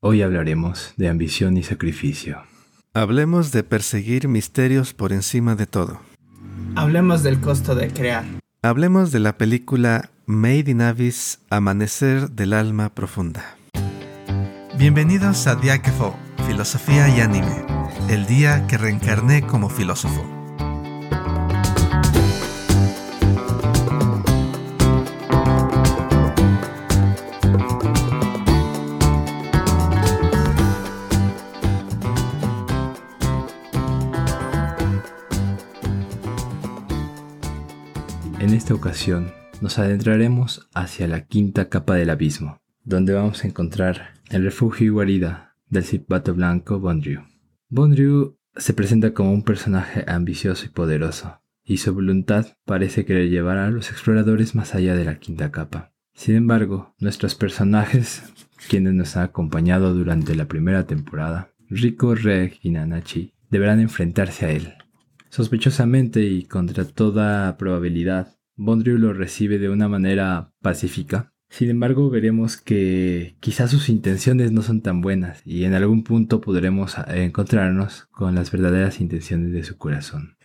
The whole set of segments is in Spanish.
Hoy hablaremos de ambición y sacrificio. Hablemos de perseguir misterios por encima de todo. Hablemos del costo de crear. Hablemos de la película Made in Abyss, Amanecer del Alma Profunda. Bienvenidos a Diakefo, Filosofía y Anime, el día que reencarné como filósofo. Esta ocasión nos adentraremos hacia la quinta capa del abismo, donde vamos a encontrar el refugio y guarida del cipato blanco Bondriu. Bondriu se presenta como un personaje ambicioso y poderoso, y su voluntad parece querer llevar a los exploradores más allá de la quinta capa. Sin embargo, nuestros personajes, quienes nos han acompañado durante la primera temporada, Rico, Reg y Nanachi, deberán enfrentarse a él, Sospechosamente y contra toda probabilidad, Bondriu lo recibe de una manera pacífica. Sin embargo, veremos que quizás sus intenciones no son tan buenas y en algún punto podremos encontrarnos con las verdaderas intenciones de su corazón.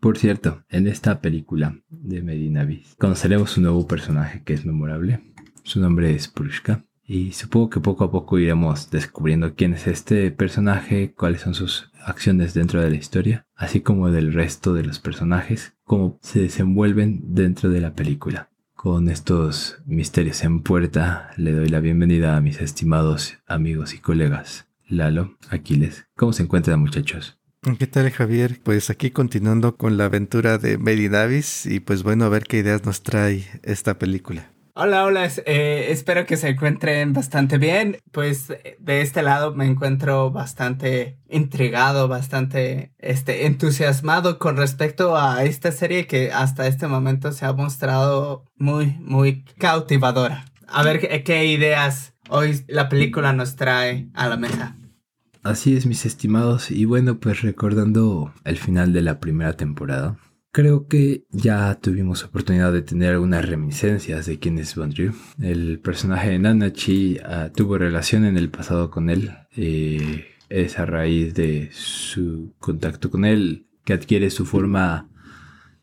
Por cierto, en esta película de Medinavis conoceremos un nuevo personaje que es memorable. Su nombre es Prushka y supongo que poco a poco iremos descubriendo quién es este personaje, cuáles son sus acciones dentro de la historia, así como del resto de los personajes, cómo se desenvuelven dentro de la película. Con estos misterios en puerta, le doy la bienvenida a mis estimados amigos y colegas. Lalo, Aquiles, ¿cómo se encuentran muchachos? ¿Qué tal Javier? Pues aquí continuando con la aventura de Mary Davis y pues bueno, a ver qué ideas nos trae esta película. Hola, hola, eh, espero que se encuentren bastante bien. Pues de este lado me encuentro bastante intrigado, bastante este, entusiasmado con respecto a esta serie que hasta este momento se ha mostrado muy, muy cautivadora. A ver qué, qué ideas hoy la película nos trae a la mesa. Así es, mis estimados, y bueno, pues recordando el final de la primera temporada, Creo que ya tuvimos oportunidad de tener algunas reminiscencias de quién es Bondriu. El personaje de Nanachi uh, tuvo relación en el pasado con él. Eh, es a raíz de su contacto con él que adquiere su forma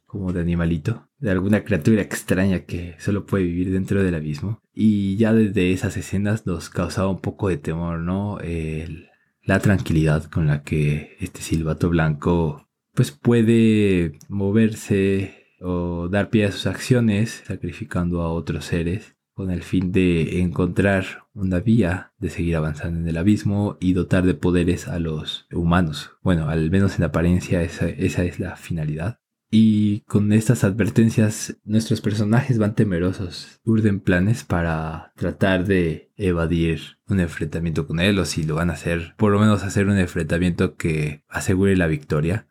como de animalito, de alguna criatura extraña que solo puede vivir dentro del abismo. Y ya desde esas escenas nos causaba un poco de temor, ¿no? El, la tranquilidad con la que este silbato blanco pues puede moverse o dar pie a sus acciones sacrificando a otros seres con el fin de encontrar una vía de seguir avanzando en el abismo y dotar de poderes a los humanos. Bueno, al menos en apariencia esa, esa es la finalidad. Y con estas advertencias nuestros personajes van temerosos, urden planes para tratar de evadir un enfrentamiento con él o si lo van a hacer, por lo menos hacer un enfrentamiento que asegure la victoria.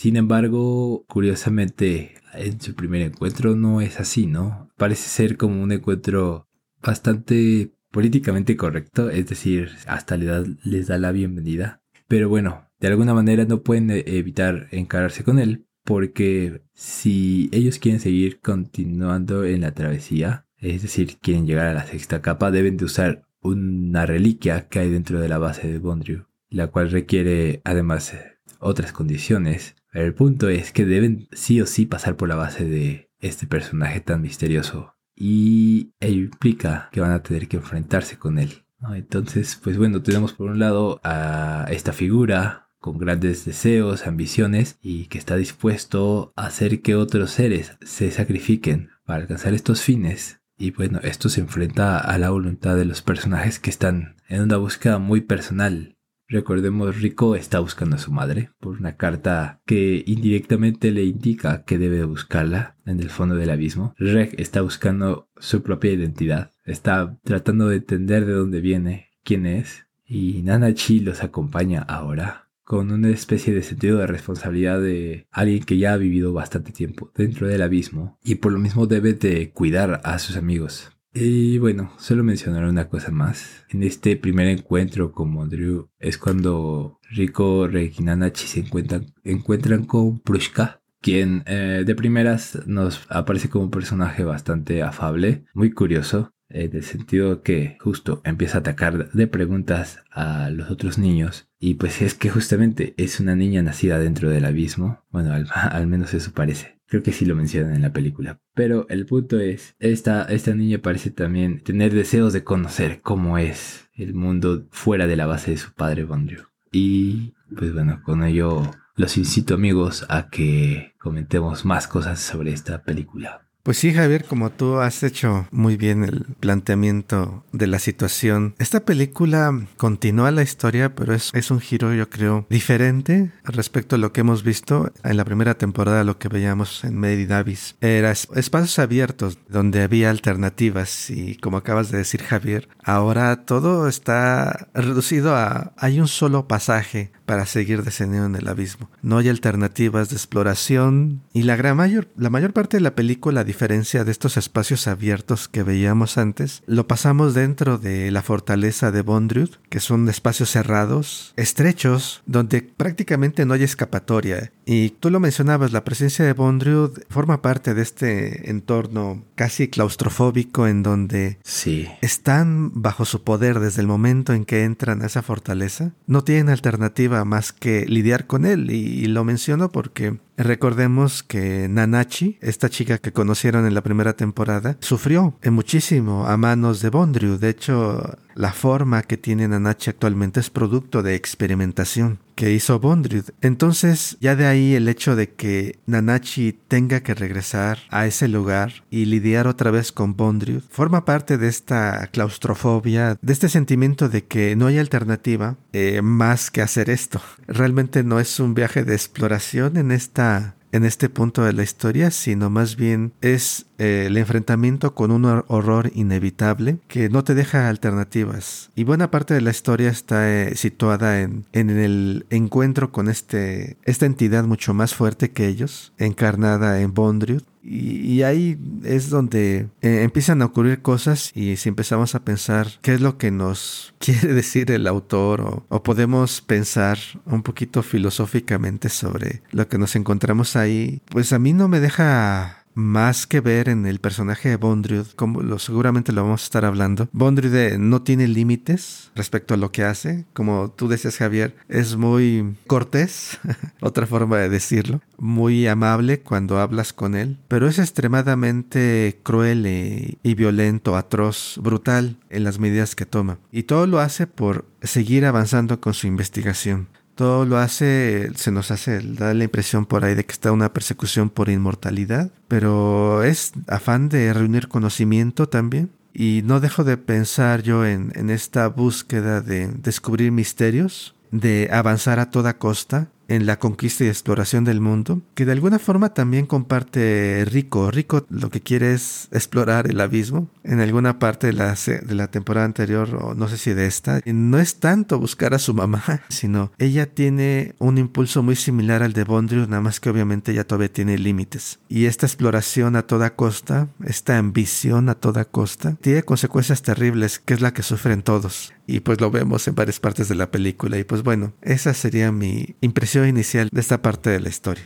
Sin embargo, curiosamente, en su primer encuentro no es así, ¿no? Parece ser como un encuentro bastante políticamente correcto, es decir, hasta les da, les da la bienvenida. Pero bueno, de alguna manera no pueden e-, evitar encararse con él, porque si ellos quieren seguir continuando en la travesía, es decir, quieren llegar a la sexta capa, deben de usar una reliquia que hay dentro de la base de Bondriu, la cual requiere además otras condiciones el punto es que deben sí o sí pasar por la base de este personaje tan misterioso. Y ello implica que van a tener que enfrentarse con él. Entonces, pues bueno, tenemos por un lado a esta figura con grandes deseos, ambiciones y que está dispuesto a hacer que otros seres se sacrifiquen para alcanzar estos fines. Y bueno, esto se enfrenta a la voluntad de los personajes que están en una búsqueda muy personal Recordemos, Rico está buscando a su madre por una carta que indirectamente le indica que debe buscarla en el fondo del abismo. Reg está buscando su propia identidad, está tratando de entender de dónde viene, quién es, y Nanachi los acompaña ahora con una especie de sentido de responsabilidad de alguien que ya ha vivido bastante tiempo dentro del abismo y por lo mismo debe de cuidar a sus amigos. Y bueno, solo mencionar una cosa más. En este primer encuentro con Mondriu es cuando Rico, Reg y Nanachi se encuentran, encuentran con Prushka, quien eh, de primeras nos aparece como un personaje bastante afable, muy curioso. en el sentido que justo empieza a atacar de preguntas a los otros niños. Y pues es que justamente es una niña nacida dentro del abismo. Bueno, al, menos eso parece. Creo que sí lo mencionan en la película. Pero el punto es, esta, esta niña parece también tener deseos de conocer cómo es el mundo fuera de la base de su padre Bondrio. Y pues bueno, con ello los incito amigos a que comentemos más cosas sobre esta película. Pues sí, Javier, como tú has hecho muy bien el planteamiento de la situación, esta película continúa la historia, pero es, es, un giro, yo creo, diferente respecto a lo que hemos visto en la primera temporada, lo que veíamos en Mary Davis. Era espacios abiertos donde había alternativas y como acabas de decir, Javier, ahora todo está reducido a hay un solo pasaje para seguir descendiendo en el abismo. No hay alternativas de exploración y la gran mayor, la mayor parte de la película, diferencia de estos espacios abiertos que veíamos antes, lo pasamos dentro de la fortaleza de Bondrud, que son espacios cerrados, estrechos, donde prácticamente no hay escapatoria. Y tú lo mencionabas, la presencia de Bondrud forma parte de este entorno casi claustrofóbico en donde sí. están bajo su poder desde el momento en que entran a esa fortaleza. No tienen alternativa más que lidiar con él. Y, lo menciono porque recordemos que Nanachi, esta chica que conocieron en la primera temporada, sufrió muchísimo a manos de Bondriu. De hecho, la forma que tiene Nanachi actualmente es producto de experimentación que hizo Bondriud. Entonces, ya de ahí el hecho de que Nanachi tenga que regresar a ese lugar y lidiar otra vez con Bondriud forma parte de esta claustrofobia, de este sentimiento de que no hay alternativa eh, más que hacer esto. Realmente no es un viaje de exploración en esta en este punto de la historia, sino más bien es eh, el enfrentamiento con un horror inevitable que no te deja alternativas. Y buena parte de la historia está eh, situada en, en, el encuentro con este, esta entidad mucho más fuerte que ellos, encarnada en Bondriud, y, ahí es donde eh, empiezan a ocurrir cosas y si empezamos a pensar qué es lo que nos quiere decir el autor o, o, podemos pensar un poquito filosóficamente sobre lo que nos encontramos ahí, pues a mí no me deja más que ver en el personaje de Bondriud, como lo, seguramente lo vamos a estar hablando. Bondriud eh, no tiene límites respecto a lo que hace. Como tú decías, Javier, es muy cortés, otra forma de decirlo, muy amable cuando hablas con él, pero es extremadamente cruel y, y violento, atroz, brutal en las medidas que toma. Y todo lo hace por seguir avanzando con su investigación todo lo hace, se nos hace, da la impresión por ahí de que está una persecución por inmortalidad, pero es afán de reunir conocimiento también. Y no dejo de pensar yo en, en esta búsqueda de descubrir misterios, de avanzar a toda costa, en la conquista y exploración del mundo, que de alguna forma también comparte Rico. Rico lo que quiere es explorar el abismo. En alguna parte de la, de la temporada anterior, o no sé si de esta, no es tanto buscar a su mamá, sino ella tiene un impulso muy similar al de Bondrius, nada más que obviamente ella todavía tiene límites. Y esta exploración a toda costa, esta ambición a toda costa, tiene consecuencias terribles, que es la que sufren todos. Y pues lo vemos en varias partes de la película. Y pues bueno, esa sería mi impresión inicial de esta parte de la historia.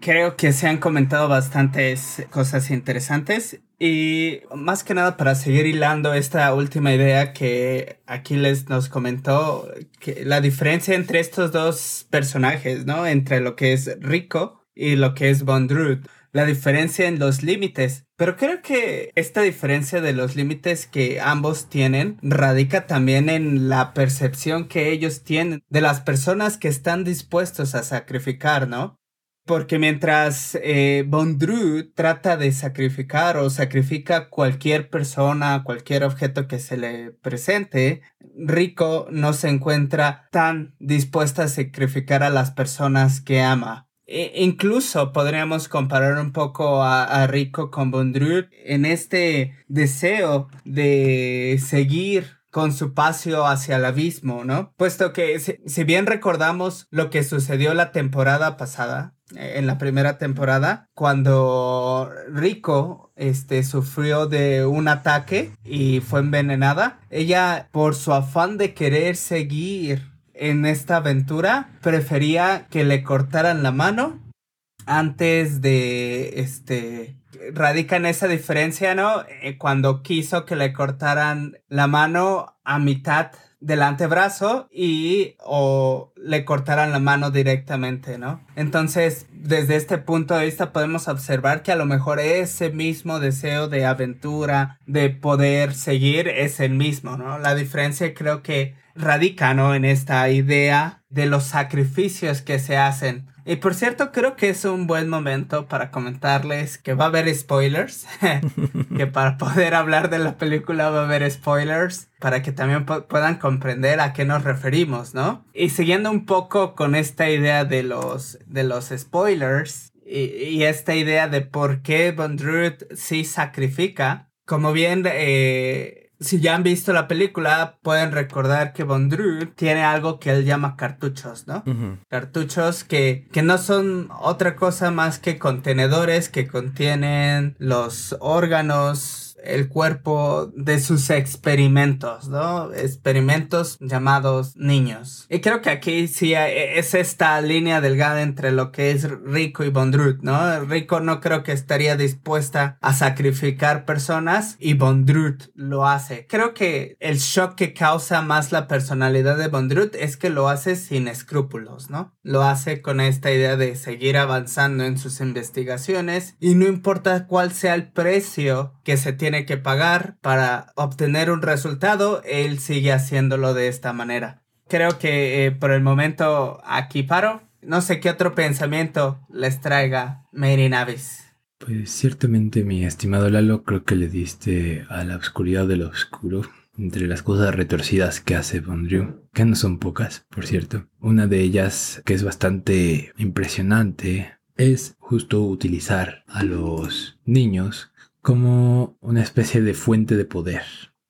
Creo que se han comentado bastantes cosas interesantes y más que nada para seguir hilando esta última idea que Aquiles nos comentó, la diferencia entre estos dos personajes, ¿no? Entre lo que es Rico y lo que es Bondrud la diferencia en los límites. Pero creo que esta diferencia de los límites que ambos tienen radica también en la percepción que ellos tienen de las personas que están dispuestos a sacrificar, ¿no? Porque mientras eh, Bondru trata de sacrificar o sacrifica cualquier persona, cualquier objeto que se le presente, Rico no se encuentra tan dispuesta a sacrificar a las personas que ama. E incluso podríamos comparar un poco a, Rico con Bondrud en este deseo de seguir con su paso hacia el abismo, ¿no? Puesto que si, bien recordamos lo que sucedió la temporada pasada, en la primera temporada, cuando Rico este, sufrió de un ataque y fue envenenada, ella por su afán de querer seguir en esta aventura prefería que le cortaran la mano antes de este radica en esa diferencia, ¿no? Eh, cuando quiso que le cortaran la mano a mitad del antebrazo y o le cortaran la mano directamente, ¿no? Entonces, desde este punto de vista podemos observar que a lo mejor ese mismo deseo de aventura, de poder seguir, es el mismo, ¿no? La diferencia creo que radica, ¿no? En esta idea de los sacrificios que se hacen y por cierto, creo que es un buen momento para comentarles que va a haber spoilers. que para poder hablar de la película va a haber spoilers. Para que también puedan comprender a qué nos referimos, ¿no? Y siguiendo un poco con esta idea de los, de los spoilers. Y, esta idea de por qué Bondrut sí sacrifica. Como bien eh, si ya han visto la película, pueden recordar que Bondru tiene algo que él llama cartuchos, ¿no? Cartuchos que, que no son otra cosa más que contenedores que contienen los órganos el cuerpo de sus experimentos, ¿no? Experimentos llamados niños. Y creo que aquí sí es esta línea delgada entre lo que es Rico y Bondrut, ¿no? Rico no creo que estaría dispuesta a sacrificar personas y Bondrut lo hace. Creo que el shock que causa más la personalidad de Bondrut es que lo hace sin escrúpulos, ¿no? Lo hace con esta idea de seguir avanzando en sus investigaciones y no importa cuál sea el precio que se tiene que pagar para obtener un resultado, él sigue haciéndolo de esta manera. Creo que eh, por el momento aquí paro. No sé qué otro pensamiento les traiga Mary Navis. Pues ciertamente, mi estimado Lalo, creo que le diste a la oscuridad de lo oscuro entre las cosas retorcidas que hace Bondrew, que no son pocas, por cierto. Una de ellas, que es bastante impresionante, es justo utilizar a los niños como una especie de fuente de poder.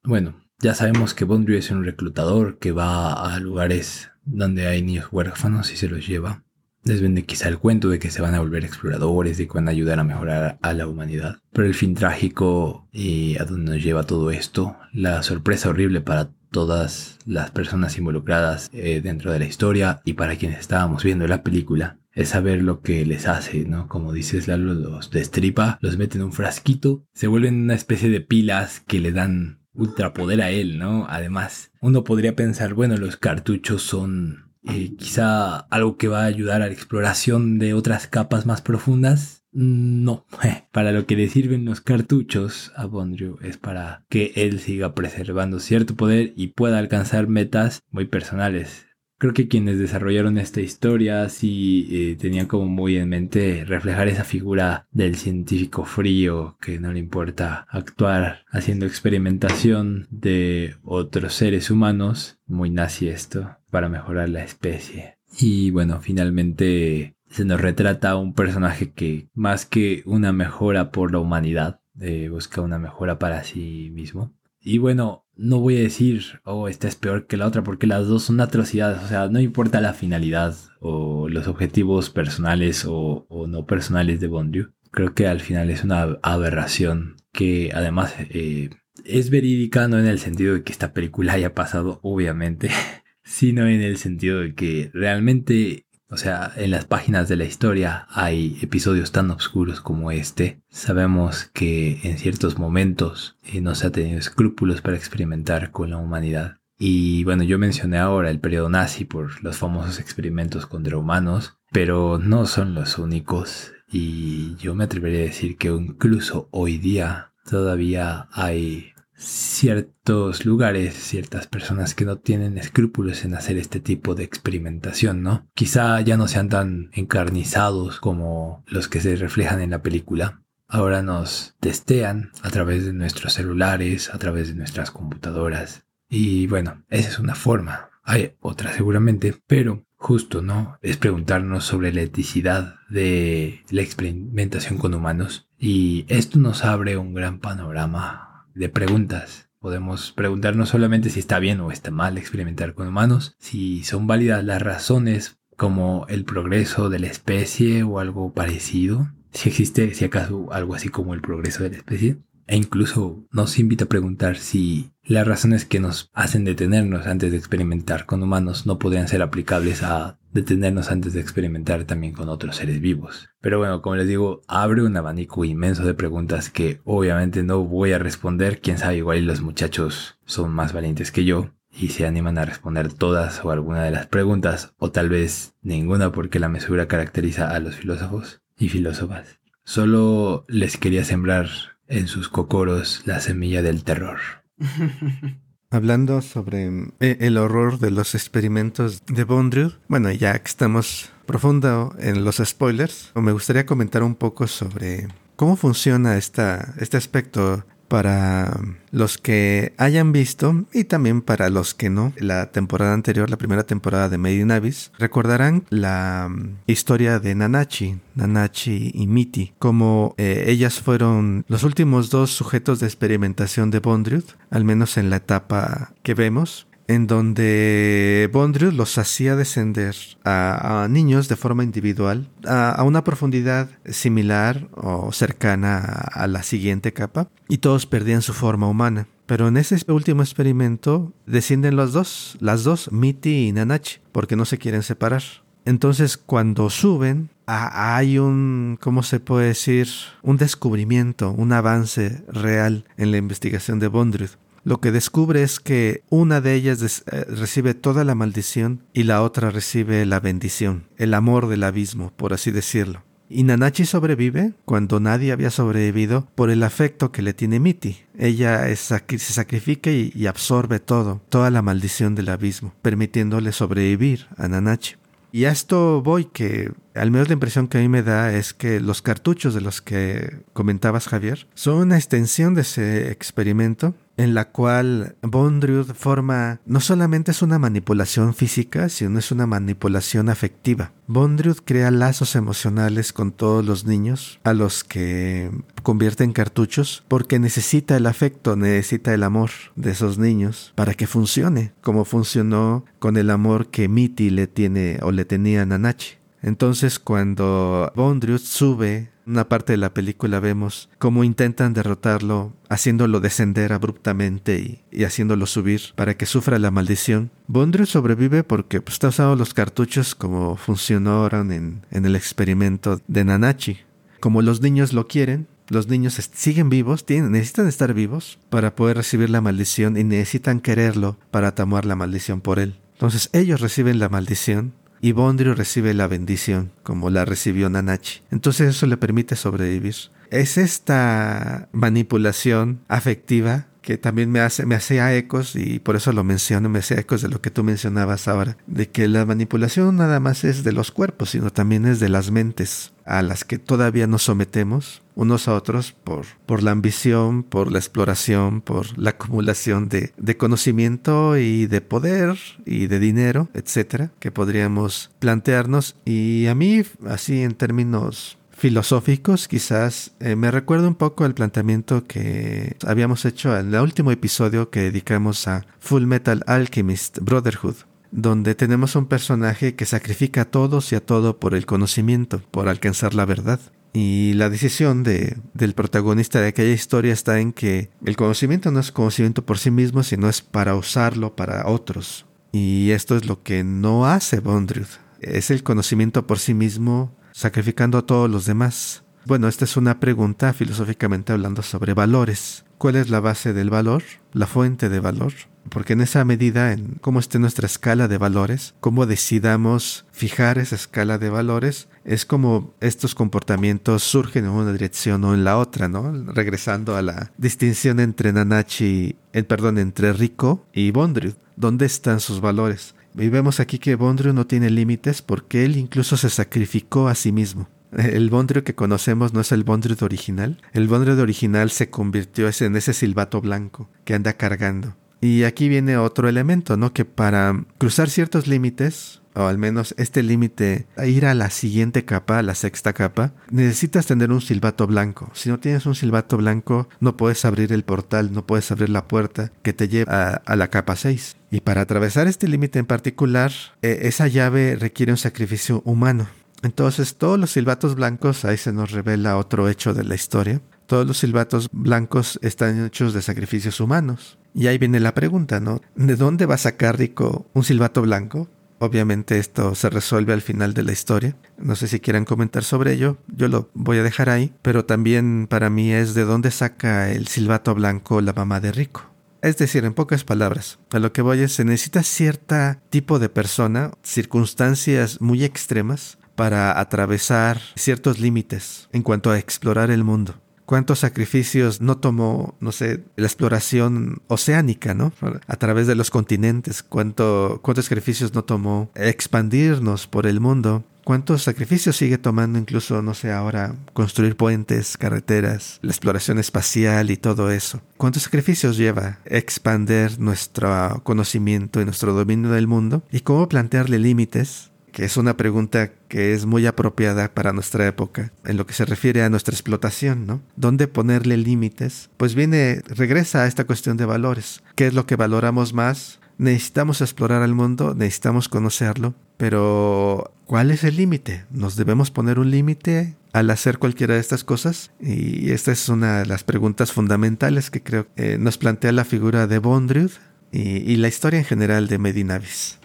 Bueno, ya sabemos que Bondry es un reclutador que va a lugares donde hay niños huérfanos y se los lleva. Les vende quizá el cuento de que se van a volver exploradores, de que van a ayudar a mejorar a la humanidad. Pero el fin trágico y a donde nos lleva todo esto, la sorpresa horrible para todas las personas involucradas eh, dentro de la historia y para quienes estábamos viendo la película, es saber lo que les hace, ¿no? Como dices, Lalo, los destripa, los mete en un frasquito, se vuelven una especie de pilas que le dan ultrapoder a él, ¿no? Además, uno podría pensar, bueno, los cartuchos son eh, quizá algo que va a ayudar a la exploración de otras capas más profundas. No, para lo que le sirven los cartuchos a Bondrew es para que él siga preservando cierto poder y pueda alcanzar metas muy personales. Creo que quienes desarrollaron esta historia sí eh, tenían como muy en mente reflejar esa figura del científico frío que no le importa actuar haciendo experimentación de otros seres humanos, muy nazi esto, para mejorar la especie. Y bueno, finalmente se nos retrata un personaje que más que una mejora por la humanidad, eh, busca una mejora para sí mismo. Y bueno, no voy a decir, oh, esta es peor que la otra, porque las dos son atrocidades. O sea, no importa la finalidad o los objetivos personales o, no personales de Bondrew. Creo que al final es una aberración que además eh, es verídica, no en el sentido de que esta película haya pasado, obviamente, sino en el sentido de que realmente o sea, en las páginas de la historia hay episodios tan oscuros como este. Sabemos que en ciertos momentos eh, no se ha tenido escrúpulos para experimentar con la humanidad. Y bueno, yo mencioné ahora el periodo nazi por los famosos experimentos contra humanos, pero no son los únicos. Y yo me atrevería a decir que incluso hoy día todavía hay ciertos lugares, ciertas personas que no tienen escrúpulos en hacer este tipo de experimentación, ¿no? Quizá ya no sean tan encarnizados como los que se reflejan en la película. Ahora nos testean a través de nuestros celulares, a través de nuestras computadoras. Y bueno, esa es una forma. Hay otra seguramente, pero justo, ¿no? Es preguntarnos sobre la eticidad de la experimentación con humanos. Y esto nos abre un gran panorama de preguntas. Podemos preguntarnos solamente si está bien o está mal experimentar con humanos, si son válidas las razones como el progreso de la especie o algo parecido, si existe, si acaso algo así como el progreso de la especie. E incluso nos invita a preguntar si las razones que nos hacen detenernos antes de experimentar con humanos no podrían ser aplicables a detenernos antes de experimentar también con otros seres vivos. Pero bueno, como les digo, abre un abanico inmenso de preguntas que obviamente no voy a responder. Quién sabe, igual los muchachos son más valientes que yo y se animan a responder todas o alguna de las preguntas, o tal vez ninguna porque la mesura caracteriza a los filósofos y filósofas. Solo les quería sembrar en sus cocoros la semilla del terror. Hablando sobre eh, el horror de los experimentos de Bondrill, bueno, ya que estamos profundo en los spoilers, me gustaría comentar un poco sobre cómo funciona esta, este aspecto para los que hayan visto y también para los que no, la temporada anterior, la primera temporada de Made in Abyss, recordarán la mm, historia de Nanachi, Nanachi y Miti, como eh, ellas fueron los últimos dos sujetos de experimentación de Bondriud, al menos en la etapa que vemos en donde Bondrius los hacía descender a, niños de forma individual a, una profundidad similar o cercana a, la siguiente capa y todos perdían su forma humana. Pero en ese último experimento descienden los dos, las dos, y Nanachi, porque no se quieren separar. Entonces cuando suben hay un, ¿cómo se puede decir? Un descubrimiento, un avance real en la investigación de Bondrius lo que descubre es que una de ellas eh, recibe toda la maldición y la otra recibe la bendición, el amor del abismo, por así decirlo. Y Nanachi sobrevive cuando nadie había sobrevivido por el afecto que le tiene Miti. Ella se sacrifica y, y absorbe todo, toda la maldición del abismo, permitiéndole sobrevivir a Nanachi. Y a esto voy que al menos la impresión que a mí me da es que los cartuchos de los que comentabas Javier son una extensión de ese experimento en la cual Bondriud forma no solamente es una manipulación física, sino es una manipulación afectiva. Bondriud crea lazos emocionales con todos los niños a los que convierte en cartuchos porque necesita el afecto, necesita el amor de esos niños para que funcione, como funcionó con el amor que Miti le tiene o le tenía a Nanachi. Entonces cuando Bondrius sube una parte de la película vemos cómo intentan derrotarlo, haciéndolo descender abruptamente y, haciéndolo subir para que sufra la maldición. Bondrius sobrevive porque pues, está usando los cartuchos como funcionaron en, el experimento de Nanachi. Como los niños lo quieren, los niños siguen vivos, necesitan estar vivos para poder recibir la maldición y necesitan quererlo para tomar la maldición por él. Entonces ellos reciben la maldición y Bondrio recibe la bendición, como la recibió Nanachi. Entonces eso le permite sobrevivir. Es esta manipulación afectiva que también me hace me hacía ecos y por eso lo menciono, me hace ecos de lo que tú mencionabas ahora, de que la manipulación nada más es de los cuerpos, sino también es de las mentes a las que todavía nos sometemos unos a otros por, por la ambición, por la exploración, por la acumulación de, de conocimiento y de poder y de dinero, etcétera, que podríamos plantearnos. Y a mí, así en términos filosóficos, quizás eh, me recuerda un poco el planteamiento que habíamos hecho en el último episodio que dedicamos a Full Metal Alchemist Brotherhood, donde tenemos un personaje que sacrifica a todos y a todo por el conocimiento, por alcanzar la verdad. Y la decisión de, del protagonista de aquella historia está en que el conocimiento no es conocimiento por sí mismo, sino es para usarlo para otros. Y esto es lo que no hace Bondriud. Es el conocimiento por sí mismo sacrificando a todos los demás? Bueno, esta es una pregunta filosóficamente hablando sobre valores. ¿Cuál es la base del valor? ¿La fuente de valor? Porque en esa medida, en cómo esté nuestra escala de valores, cómo decidamos fijar esa escala de valores, es como estos comportamientos surgen en una dirección o en la otra, ¿no? Regresando a la distinción entre Nanachi, el perdón, entre Rico y Bondriud. ¿Dónde están sus valores? Y vemos aquí que Bondrio no tiene límites porque él incluso se sacrificó a sí mismo. El Bondrio que conocemos no es el Bondrio original. El Bondrio original se convirtió en ese silbato blanco que anda cargando. Y aquí viene otro elemento, ¿no? Que para cruzar ciertos límites, o al menos este límite, ir a la siguiente capa, a la sexta capa, necesitas tener un silbato blanco. Si no tienes un silbato blanco, no puedes abrir el portal, no puedes abrir la puerta que te lleva a, la capa 6. Y para atravesar este límite en particular, eh, esa llave requiere un sacrificio humano. Entonces todos los silbatos blancos, ahí se nos revela otro hecho de la historia, todos los silbatos blancos están hechos de sacrificios humanos. Y ahí viene la pregunta, ¿no? ¿De dónde va a sacar Rico un silbato blanco? Obviamente esto se resuelve al final de la historia. No sé si quieran comentar sobre ello, yo lo voy a dejar ahí, pero también para mí es de dónde saca el silbato blanco la mamá de Rico. Es decir, en pocas palabras, a lo que voy es se necesita cierta tipo de persona, circunstancias muy extremas para atravesar ciertos límites en cuanto a explorar el mundo cuántos sacrificios no tomó, no sé, la exploración oceánica, ¿no? A través de los continentes, cuánto, cuántos sacrificios no tomó expandirnos por el mundo. ¿Cuántos sacrificios sigue tomando incluso, no sé, ahora construir puentes, carreteras, la exploración espacial y todo eso? ¿Cuántos sacrificios lleva expander nuestro conocimiento y nuestro dominio del mundo? ¿Y cómo plantearle límites que es una pregunta que es muy apropiada para nuestra época en lo que se refiere a nuestra explotación, ¿no? ¿Dónde ponerle límites? Pues viene, regresa a esta cuestión de valores. ¿Qué es lo que valoramos más? Necesitamos explorar el mundo, necesitamos conocerlo, pero ¿cuál es el límite? ¿Nos debemos poner un límite al hacer cualquiera de estas cosas? Y esta es una de las preguntas fundamentales que creo que nos plantea la figura de Bondrewd y, y la historia en general de Medinavis.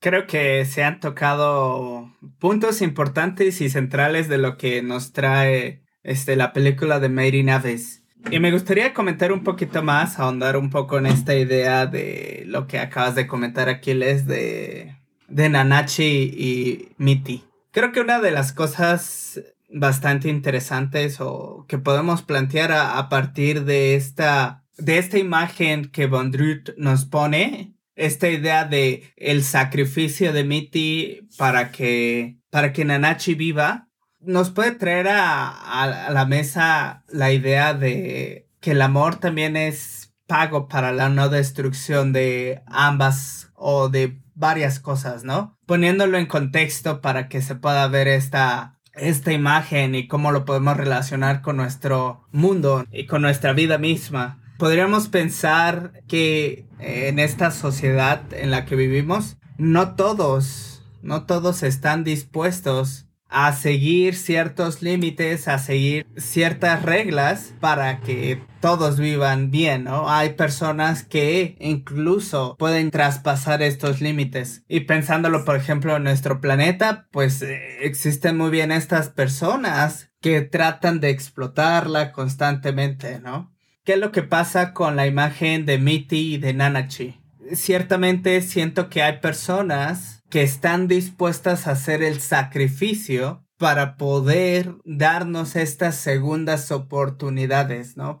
Creo que se han tocado puntos importantes y centrales de lo que nos trae este, la película de Mary Naves. Y me gustaría comentar un poquito más, ahondar un poco en esta idea de lo que acabas de comentar, Aquiles, de, de Nanachi y Miti. Creo que una de las cosas bastante interesantes o que podemos plantear a, partir de esta, de esta imagen que Bondrut nos pone esta idea de el sacrificio de Mitty para que, para que Nanachi viva, nos puede traer a, a, la mesa la idea de que el amor también es pago para la no destrucción de ambas o de varias cosas, ¿no? Poniéndolo en contexto para que se pueda ver esta, esta imagen y cómo lo podemos relacionar con nuestro mundo y con nuestra vida misma podríamos pensar que en esta sociedad en la que vivimos, no todos, no todos están dispuestos a seguir ciertos límites, a seguir ciertas reglas para que todos vivan bien, ¿no? Hay personas que incluso pueden traspasar estos límites. Y pensándolo, por ejemplo, en nuestro planeta, pues eh, existen muy bien estas personas que tratan de explotarla constantemente, ¿no? ¿Qué es lo que pasa con la imagen de Mitty y de Nanachi? Ciertamente siento que hay personas que están dispuestas a hacer el sacrificio para poder darnos estas segundas oportunidades, ¿no?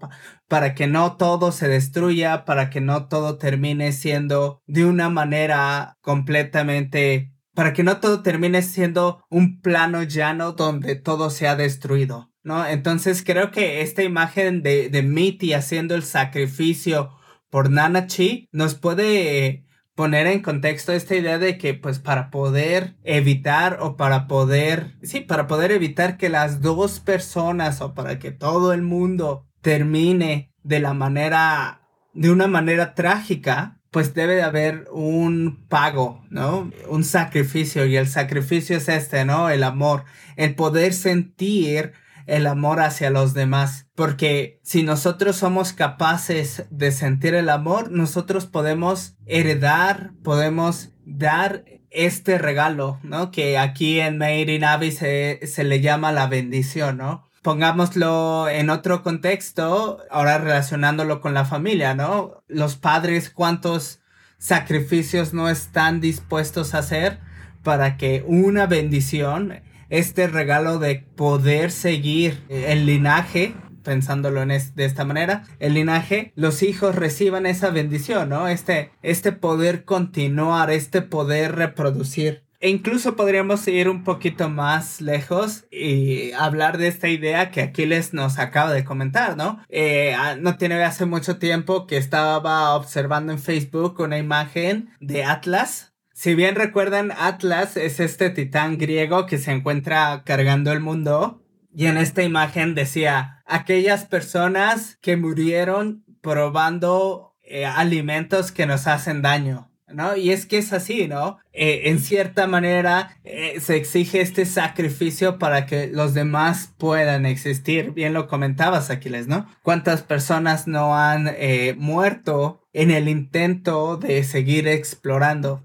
para que no todo se destruya, para que no todo termine siendo de una manera completamente, para que no todo termine siendo un plano llano donde todo se ha destruido. ¿No? Entonces creo que esta imagen de, de Mitty haciendo el sacrificio por Nanachi nos puede poner en contexto esta idea de que pues para poder evitar o para poder, sí, para poder evitar que las dos personas o para que todo el mundo termine de la manera, de una manera trágica, pues debe de haber un pago, ¿no? Un sacrificio y el sacrificio es este, ¿no? El amor, el poder sentir el amor hacia los demás. Porque si nosotros somos capaces de sentir el amor, nosotros podemos heredar, podemos dar este regalo, ¿no? Que aquí en Made in Abbey se, se le llama la bendición, ¿no? Pongámoslo en otro contexto, ahora relacionándolo con la familia, ¿no? Los padres, cuántos sacrificios no están dispuestos a hacer para que una bendición este regalo de poder seguir el linaje pensándolo en de esta manera, el linaje, los hijos reciban esa bendición, ¿no? Este, este poder continuar, este poder reproducir. E incluso podríamos ir un poquito más lejos y hablar de esta idea que Aquiles nos acaba de comentar, ¿no? Eh, ah, no tiene hace mucho tiempo que estaba observando en Facebook una imagen de Atlas si bien recuerdan, Atlas es este titán griego que se encuentra cargando el mundo. Y en esta imagen decía, aquellas personas que murieron probando eh, alimentos que nos hacen daño. ¿no? Y es que es así, ¿no? Eh, en cierta manera eh, se exige este sacrificio para que los demás puedan existir. Bien lo comentabas, Aquiles, ¿no? ¿Cuántas personas no han muerto en el intento de seguir explorando?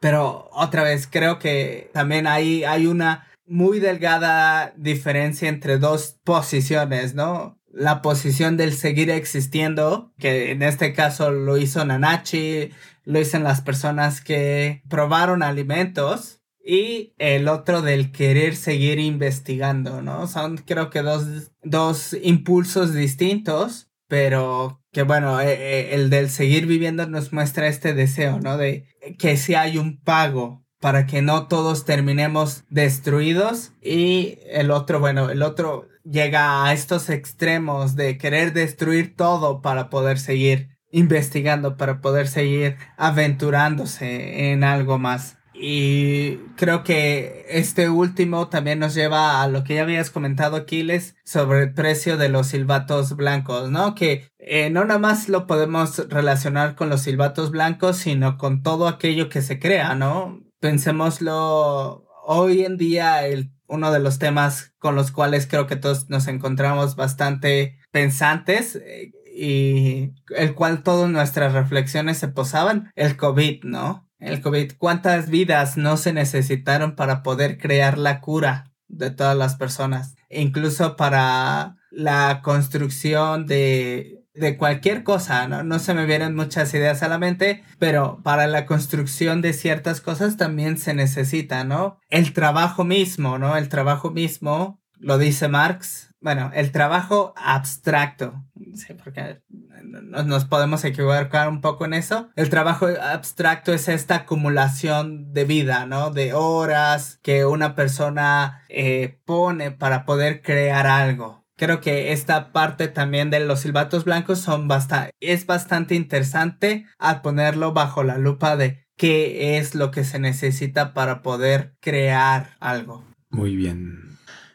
Pero otra vez, creo que también hay, hay una muy delgada diferencia entre dos posiciones, ¿no? La posición del seguir existiendo, que en este caso lo hizo Nanachi, lo dicen las personas que probaron alimentos, y el otro del querer seguir investigando, ¿no? Son creo que dos, dos impulsos distintos, pero que bueno, eh, eh, el del seguir viviendo nos muestra este deseo, ¿no? De que si hay un pago para que no todos terminemos destruidos y el otro, bueno, el otro llega a estos extremos de querer destruir todo para poder seguir investigando, para poder seguir aventurándose en algo más. Y creo que este último también nos lleva a lo que ya habías comentado, Aquiles, sobre el precio de los silbatos blancos, ¿no? Que eh, no nada más lo podemos relacionar con los silbatos blancos, sino con todo aquello que se crea, ¿no? Pensémoslo hoy en día, el, uno de los temas con los cuales creo que todos nos encontramos bastante pensantes. Eh, y el cual todas nuestras reflexiones se posaban, el COVID, ¿no? El COVID, cuántas vidas no se necesitaron para poder crear la cura de todas las personas, incluso para la construcción de, de cualquier cosa, ¿no? No se me vienen muchas ideas a la mente, pero para la construcción de ciertas cosas también se necesita, ¿no? El trabajo mismo, ¿no? El trabajo mismo, lo dice Marx, bueno, el trabajo abstracto, sí, porque nos podemos equivocar un poco en eso. El trabajo abstracto es esta acumulación de vida, ¿no? De horas que una persona eh, pone para poder crear algo. Creo que esta parte también de los silbatos blancos son bastante, es bastante interesante al ponerlo bajo la lupa de qué es lo que se necesita para poder crear algo. Muy bien.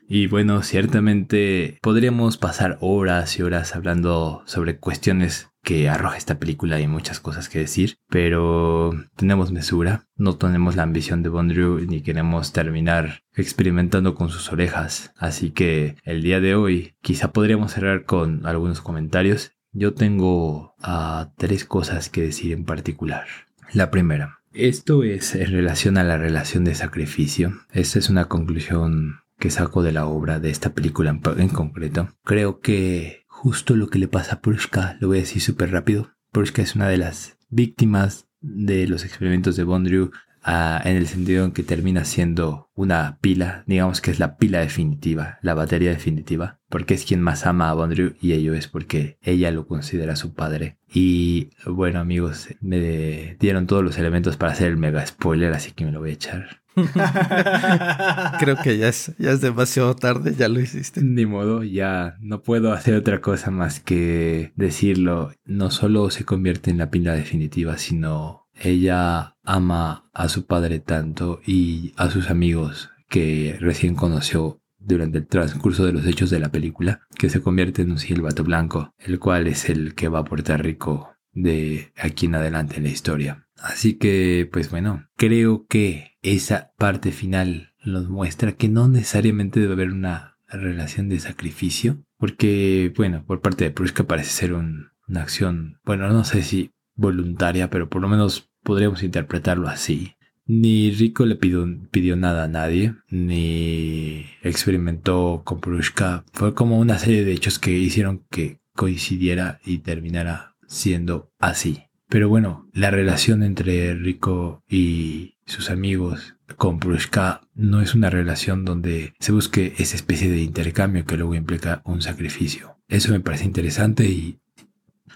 Y bueno, ciertamente podríamos pasar horas y horas hablando sobre cuestiones que arroja esta película y muchas cosas que decir, pero tenemos mesura, no tenemos la ambición de Bondrew ni queremos terminar experimentando con sus orejas, así que el día de hoy quizá podríamos cerrar con algunos comentarios. Yo tengo ah, tres cosas que decir en particular. La primera, esto es en relación a la relación de sacrificio. Esta es una conclusión que saco de la obra de esta película en, concreto. Creo que justo lo que le pasa a Prushka, lo voy a decir súper rápido. Prushka es una de las víctimas de los experimentos de Bondrew ah, en el sentido en que termina siendo una pila, digamos que es la pila definitiva, la batería definitiva, porque es quien más ama a Bondrew y ello es porque ella lo considera su padre. Y bueno amigos, me dieron todos los elementos para hacer el mega spoiler, así que me lo voy a echar. Creo que ya es, ya es demasiado tarde, ya lo hiciste. Ni modo, ya no puedo hacer otra cosa más que decirlo. No solo se convierte en la pila definitiva, sino ella ama a su padre tanto y a sus amigos que recién conoció durante el transcurso de los hechos de la película, que se convierte en un silbato blanco, el cual es el que va a Puerto Rico de aquí en adelante en la historia. Así que, pues bueno, creo que esa parte final nos muestra que no necesariamente debe haber una relación de sacrificio, porque, bueno, por parte de Pruska parece ser una acción, bueno, no sé si voluntaria, pero por lo menos podríamos interpretarlo así. Ni Rico le pidió, pidió nada a nadie, ni experimentó con Prushka. Fue como una serie de hechos que hicieron que coincidiera y terminara siendo así. Pero bueno, la relación entre Rico y sus amigos con Prushka no es una relación donde se busque esa especie de intercambio que luego implica un sacrificio. Eso me parece interesante y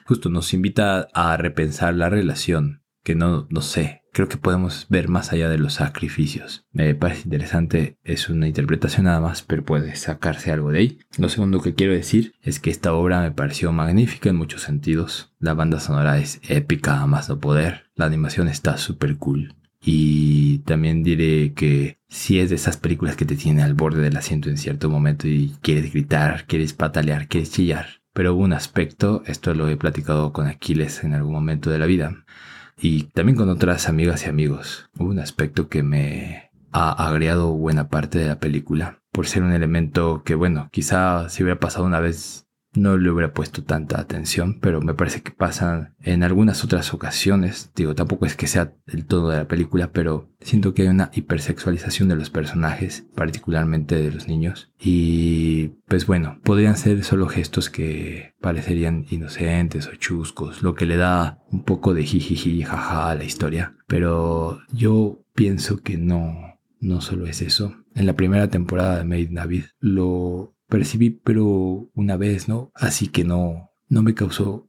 justo nos invita a repensar la relación, que no, no sé, creo que podemos ver más allá de los sacrificios. Me parece interesante, es una interpretación nada más, pero puede sacarse algo de ahí. Lo segundo que quiero decir es que esta obra me pareció magnífica en muchos sentidos. La banda sonora es épica a más no poder. La animación está súper cool. Y también diré que si es de esas películas que te tiene al borde del asiento en cierto momento y quieres gritar, quieres patalear, quieres chillar. Pero un aspecto, esto lo he platicado con Aquiles en algún momento de la vida, y también con otras amigas y amigos. Hubo un aspecto que me ha agregado buena parte de la película, por ser un elemento que, bueno, quizá si hubiera pasado una vez no le hubiera puesto tanta atención, pero me parece que pasan en algunas otras ocasiones. Digo, tampoco es que sea el todo de la película, pero siento que hay una hipersexualización de los personajes, particularmente de los niños. Y pues bueno, podrían ser solo gestos que parecerían inocentes o chuscos, lo que le da un poco de jijiji jaja a la historia. Pero yo pienso que no, no solo es eso. En la primera temporada de Made Navid lo percibí, pero una vez, ¿no? Así que no, no me causó...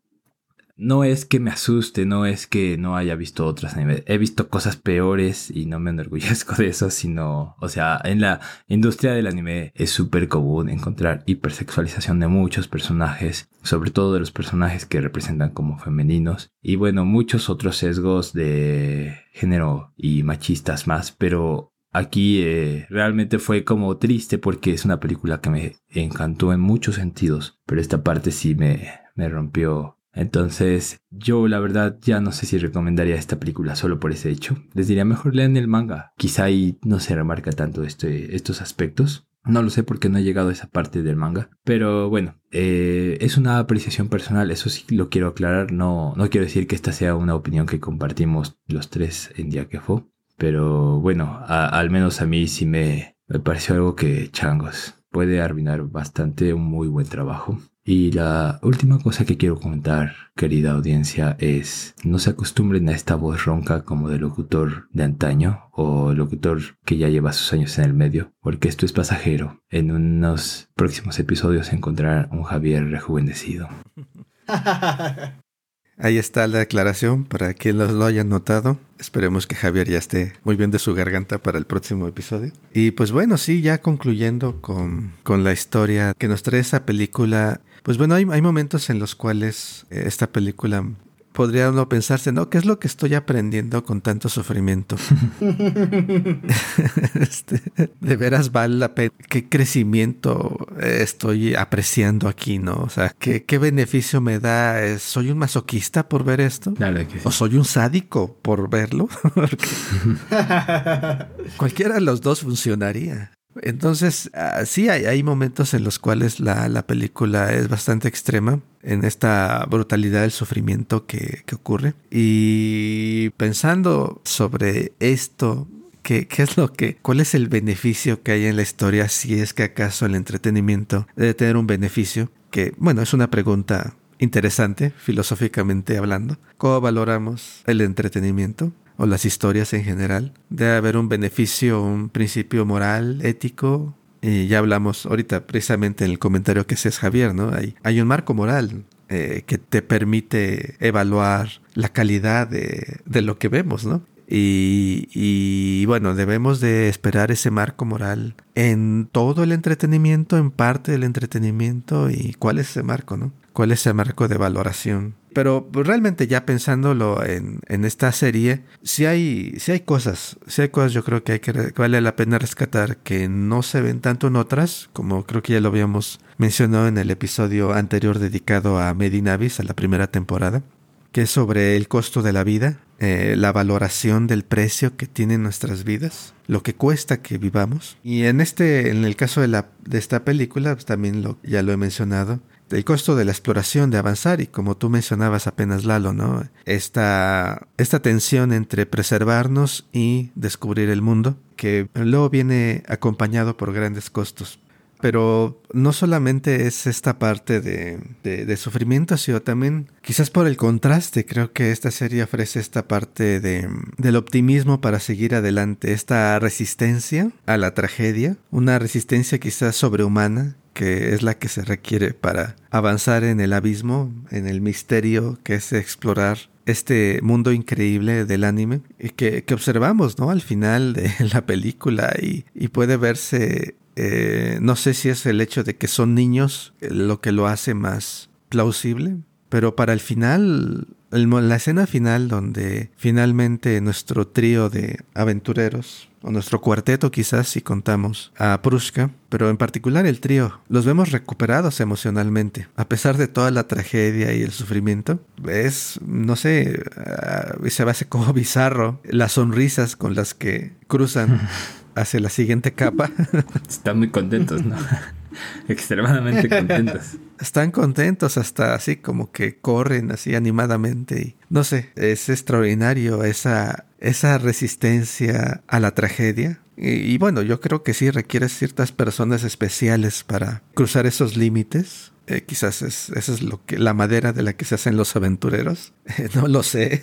No es que me asuste, no es que no haya visto otras animes. He visto cosas peores y no me enorgullezco de eso, sino, o sea, en la industria del anime es súper común encontrar hipersexualización de muchos personajes, sobre todo de los personajes que representan como femeninos, y bueno, muchos otros sesgos de género y machistas más, pero Aquí eh, realmente fue como triste porque es una película que me encantó en muchos sentidos, pero esta parte sí me, me rompió. Entonces yo la verdad ya no sé si recomendaría esta película solo por ese hecho. Les diría mejor lean el manga. Quizá ahí no se remarca tanto este, estos aspectos. No lo sé porque no he llegado a esa parte del manga. Pero bueno, eh, es una apreciación personal, eso sí lo quiero aclarar. No, no quiero decir que esta sea una opinión que compartimos los tres en fue. Pero bueno, al menos a mí sí me, me pareció algo que changos puede arruinar bastante un muy buen trabajo. Y la última cosa que quiero comentar, querida audiencia, es no se acostumbren a esta voz ronca como de locutor de antaño o locutor que ya lleva sus años en el medio, porque esto es pasajero. En unos próximos episodios encontrarán un Javier rejuvenecido. Ahí está la declaración para quien lo hayan notado. Esperemos que Javier ya esté muy bien de su garganta para el próximo episodio. Y pues bueno, sí, ya concluyendo con, con la historia que nos trae esa película. Pues bueno, hay, hay momentos en los cuales eh, esta película podría uno pensarse, ¿no? ¿Qué es lo que estoy aprendiendo con tanto sufrimiento? Este, de veras vale la pena. ¿Qué crecimiento estoy apreciando aquí, no? O sea, ¿qué, qué beneficio me da? ¿Soy un masoquista por ver esto? ¿O soy un sádico por verlo? Cualquiera de los dos funcionaría. Entonces, ah, sí, hay, momentos en los cuales la, la, película es bastante extrema en esta brutalidad del sufrimiento que, que ocurre. Y pensando sobre esto, ¿Qué, ¿Qué, es lo que, cuál es el beneficio que hay en la historia si es que acaso el entretenimiento debe tener un beneficio? Que, bueno, es una pregunta interesante, filosóficamente hablando. ¿Cómo valoramos el entretenimiento? O las historias en general. Debe haber un beneficio, un principio moral, ético. Y ya hablamos ahorita precisamente en el comentario que haces Javier, ¿no? Hay, hay un marco moral eh, que te permite evaluar la calidad de, de lo que vemos, ¿no? Y, bueno, debemos de esperar ese marco moral en todo el entretenimiento, en parte del entretenimiento. ¿Y cuál es ese marco, no? ¿Cuál es ese marco de valoración? Pero realmente ya pensándolo en, esta serie, sí hay, hay cosas, sí hay cosas yo creo que, hay que, vale la pena rescatar que no se ven tanto en otras, como creo que ya lo habíamos mencionado en el episodio anterior dedicado a Medinavis, a la primera temporada, que es sobre el costo de la vida, eh, la valoración del precio que tienen nuestras vidas, lo que cuesta que vivamos. Y en este, en el caso de, la, de esta película, pues también lo, ya lo he mencionado, el costo de la exploración, de avanzar y como tú mencionabas apenas Lalo, ¿no? Esta, esta tensión entre preservarnos y descubrir el mundo, que luego viene acompañado por grandes costos. Pero no solamente es esta parte de, de, sufrimiento, sino también quizás por el contraste, creo que esta serie ofrece esta parte de, del optimismo para seguir adelante, esta resistencia a la tragedia, una resistencia quizás sobrehumana que es la que se requiere para avanzar en el abismo, en el misterio que es explorar este mundo increíble del anime que, que observamos, ¿no? Al final de la película y, y puede verse, eh, no sé si es el hecho de que son niños lo que lo hace más plausible, pero para el final, la escena final donde finalmente nuestro trío de aventureros o nuestro cuarteto quizás si contamos a Prushka, pero en particular el trío, los vemos recuperados emocionalmente, a pesar de toda la tragedia y el sufrimiento. Es, no sé, uh, se hace como bizarro las sonrisas con las que cruzan hacia la siguiente capa. Están muy contentos, ¿no? extremadamente contentos. Están contentos hasta así como que corren así animadamente y no sé, es extraordinario esa, esa resistencia a la tragedia. Y, bueno, yo creo que sí requiere ciertas personas especiales para cruzar esos límites. Eh, quizás es, esa es lo que, la madera de la que se hacen los aventureros. no lo sé.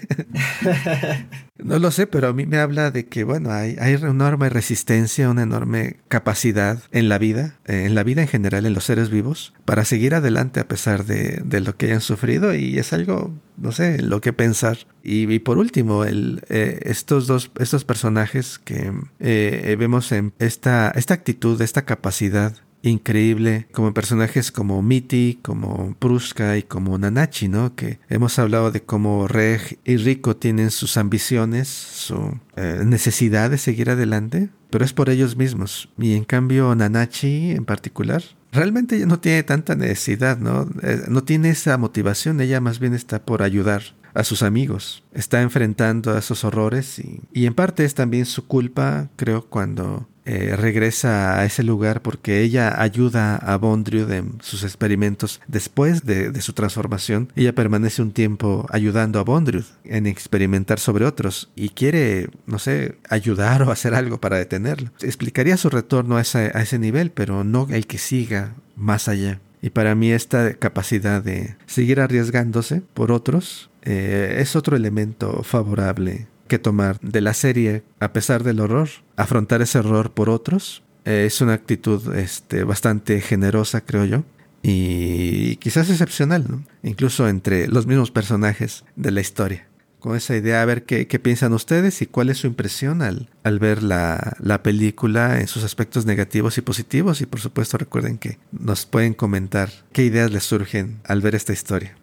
no lo sé, pero a mí me habla de que, bueno, hay, hay una enorme resistencia, una enorme capacidad en la vida, eh, en la vida en general, en los seres vivos, para seguir adelante a pesar de, de lo que hayan sufrido. Y es algo, no sé, lo que pensar. Y, por último, el, eh, estos dos, estos personajes que vemos en esta, esta actitud, esta capacidad increíble, como personajes como Mitty, como Pruska y como Nanachi, ¿no? Que hemos hablado de cómo Reg y Rico tienen sus ambiciones, su eh, necesidad de seguir adelante, pero es por ellos mismos. Y en cambio Nanachi en particular, realmente ella no tiene tanta necesidad, ¿no? no tiene esa motivación, ella más bien está por ayudar a sus amigos. Está enfrentando a esos horrores y, y en parte es también su culpa, creo, cuando eh, regresa a ese lugar porque ella ayuda a Bondriud en sus experimentos después de, su transformación. Ella permanece un tiempo ayudando a Bondriud en experimentar sobre otros y quiere, no sé, ayudar o hacer algo para detenerlo. Explicaría su retorno a a ese nivel, pero no el que siga más allá. Y para mí esta capacidad de seguir arriesgándose por otros eh, es otro elemento favorable que tomar de la serie a pesar del horror. Afrontar ese horror por otros eh, es una actitud este, bastante generosa, creo yo. Y quizás excepcional, ¿no? incluso entre los mismos personajes de la historia. Con esa idea, a ver qué, piensan ustedes y cuál es su impresión al, al ver la, la, película en sus aspectos negativos y positivos. Y por supuesto recuerden que nos pueden comentar qué ideas les surgen al ver esta historia.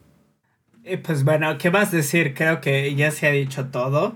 pues bueno, ¿qué más decir? Creo que ya se ha dicho todo.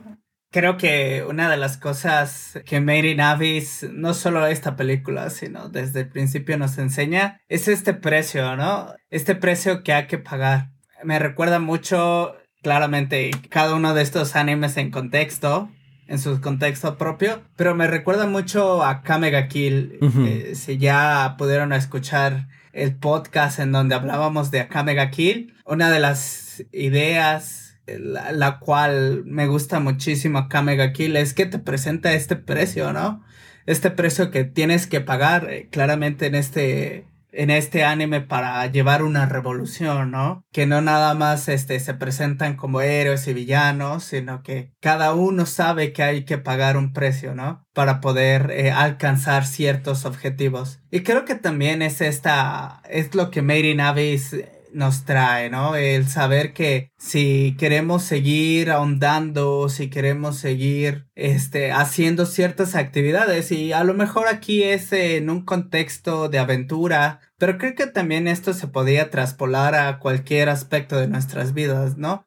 Creo que una de las cosas que in Abyss, no solo esta película, sino desde el principio nos enseña, es este precio, ¿no? Este precio que hay que pagar. Me recuerda mucho, claramente, cada uno de estos animes en contexto, en su contexto propio, pero me recuerda mucho a Kamega Kill. Eh, si ya pudieron escuchar el podcast en donde hablábamos de Akame Kill, una de las ideas la, cual me gusta muchísimo acá Mega Kill es que te presenta este precio, ¿no? Este precio que tienes que pagar eh, claramente en este en este anime para llevar una revolución, ¿no? Que no nada más este, se presentan como héroes y villanos, sino que cada uno sabe que hay que pagar un precio, ¿no? Para poder eh, alcanzar ciertos objetivos. Y creo que también es esta, es lo que Made in Abyss nos trae, ¿no? El saber que si queremos seguir ahondando, si queremos seguir este, haciendo ciertas actividades y a lo mejor aquí es en un contexto de aventura, pero creo que también esto se podría traspolar a cualquier aspecto de nuestras vidas, ¿no?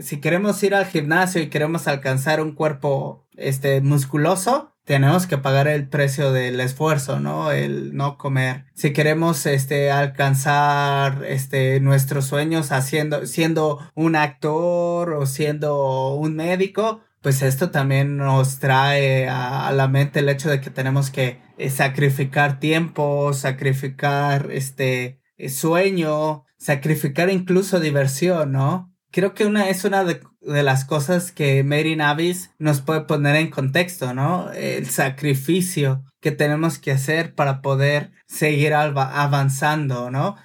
Si queremos ir al gimnasio y queremos alcanzar un cuerpo este musculoso, tenemos que pagar el precio del esfuerzo, ¿no? El no comer. Si queremos este alcanzar este nuestros sueños haciendo siendo un actor o siendo un médico, pues esto también nos trae a, la mente el hecho de que tenemos que eh, sacrificar tiempo, sacrificar este sueño, sacrificar incluso diversión, ¿no? Creo que una es una de de las cosas que Mary Navis nos puede poner en contexto, ¿no? El sacrificio que tenemos que hacer para poder seguir avanzando, ¿no?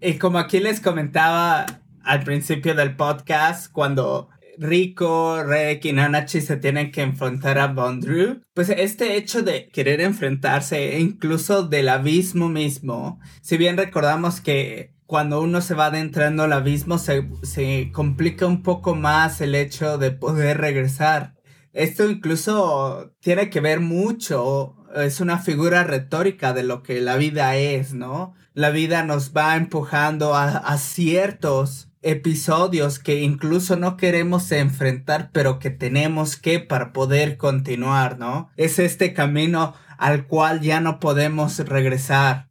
Y como aquí les comentaba al principio del podcast, cuando Rico, Rek y Nanachi se tienen que enfrentar a Bondrew, pues este hecho de querer enfrentarse incluso del abismo mismo, si bien recordamos que cuando uno se va adentrando al abismo se, se complica un poco más el hecho de poder regresar. Esto incluso tiene que ver mucho, es una figura retórica de lo que la vida es, ¿no? La vida nos va empujando a, a ciertos episodios que incluso no queremos enfrentar, pero que tenemos que para poder continuar, ¿no? Es este camino al cual ya no podemos regresar.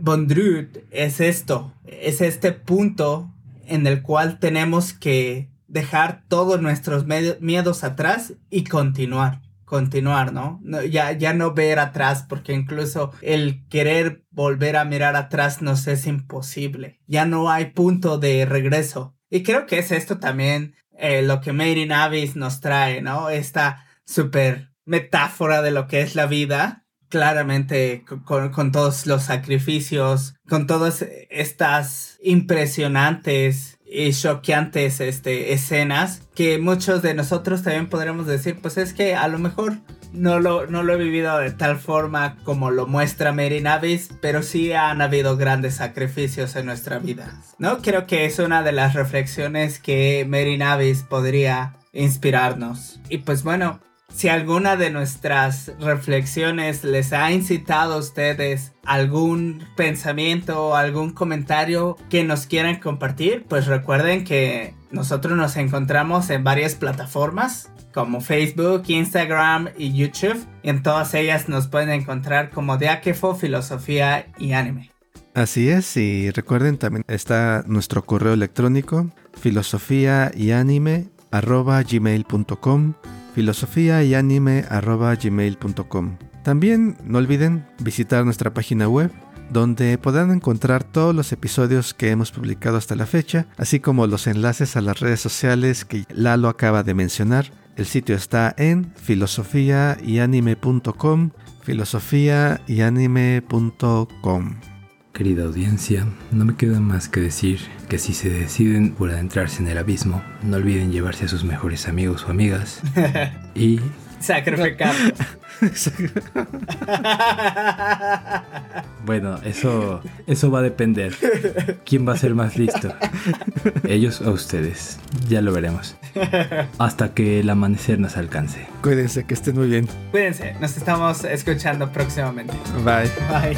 Bondrud es esto, es este punto en el cual tenemos que dejar todos nuestros miedos atrás y continuar, continuar, ¿no? ya, ya no ver atrás, porque incluso el querer volver a mirar atrás nos es imposible. Ya no hay punto de regreso. Y creo que es esto también eh, lo que in Abyss nos trae, ¿no? Esta super metáfora de lo que es la vida. Claramente con, todos los sacrificios, con todas estas impresionantes y choqueantes este, escenas que muchos de nosotros también podremos decir, pues es que a lo mejor no lo, no lo he vivido de tal forma como lo muestra Mary Navis, pero sí han habido grandes sacrificios en nuestra vida. ¿No? Creo que es una de las reflexiones que Mary Navis podría inspirarnos. Y pues bueno, si alguna de nuestras reflexiones les ha incitado a ustedes algún pensamiento o algún comentario que nos quieran compartir, pues recuerden que nosotros nos encontramos en varias plataformas como Facebook, Instagram y YouTube. En todas ellas nos pueden encontrar como Diáquefo, Filosofía y Anime. Así es, y recuerden también está nuestro correo electrónico filosofía y anime filosofía y anime gmail.com. También no olviden visitar nuestra página web donde podrán encontrar todos los episodios que hemos publicado hasta la fecha, así como los enlaces a las redes sociales que Lalo acaba de mencionar. El sitio está en filosofiayanime.com, filosofiayanime.com. Querida audiencia, no me queda más que decir que si se deciden por adentrarse en el abismo, no olviden llevarse a sus mejores amigos o amigas y sacrificar. bueno, eso eso va a depender. ¿Quién va a ser más listo? Ellos o ustedes. Ya lo veremos. Hasta que el amanecer nos alcance. Cuídense, que estén muy bien. Cuídense, nos estamos escuchando próximamente. Bye. Bye.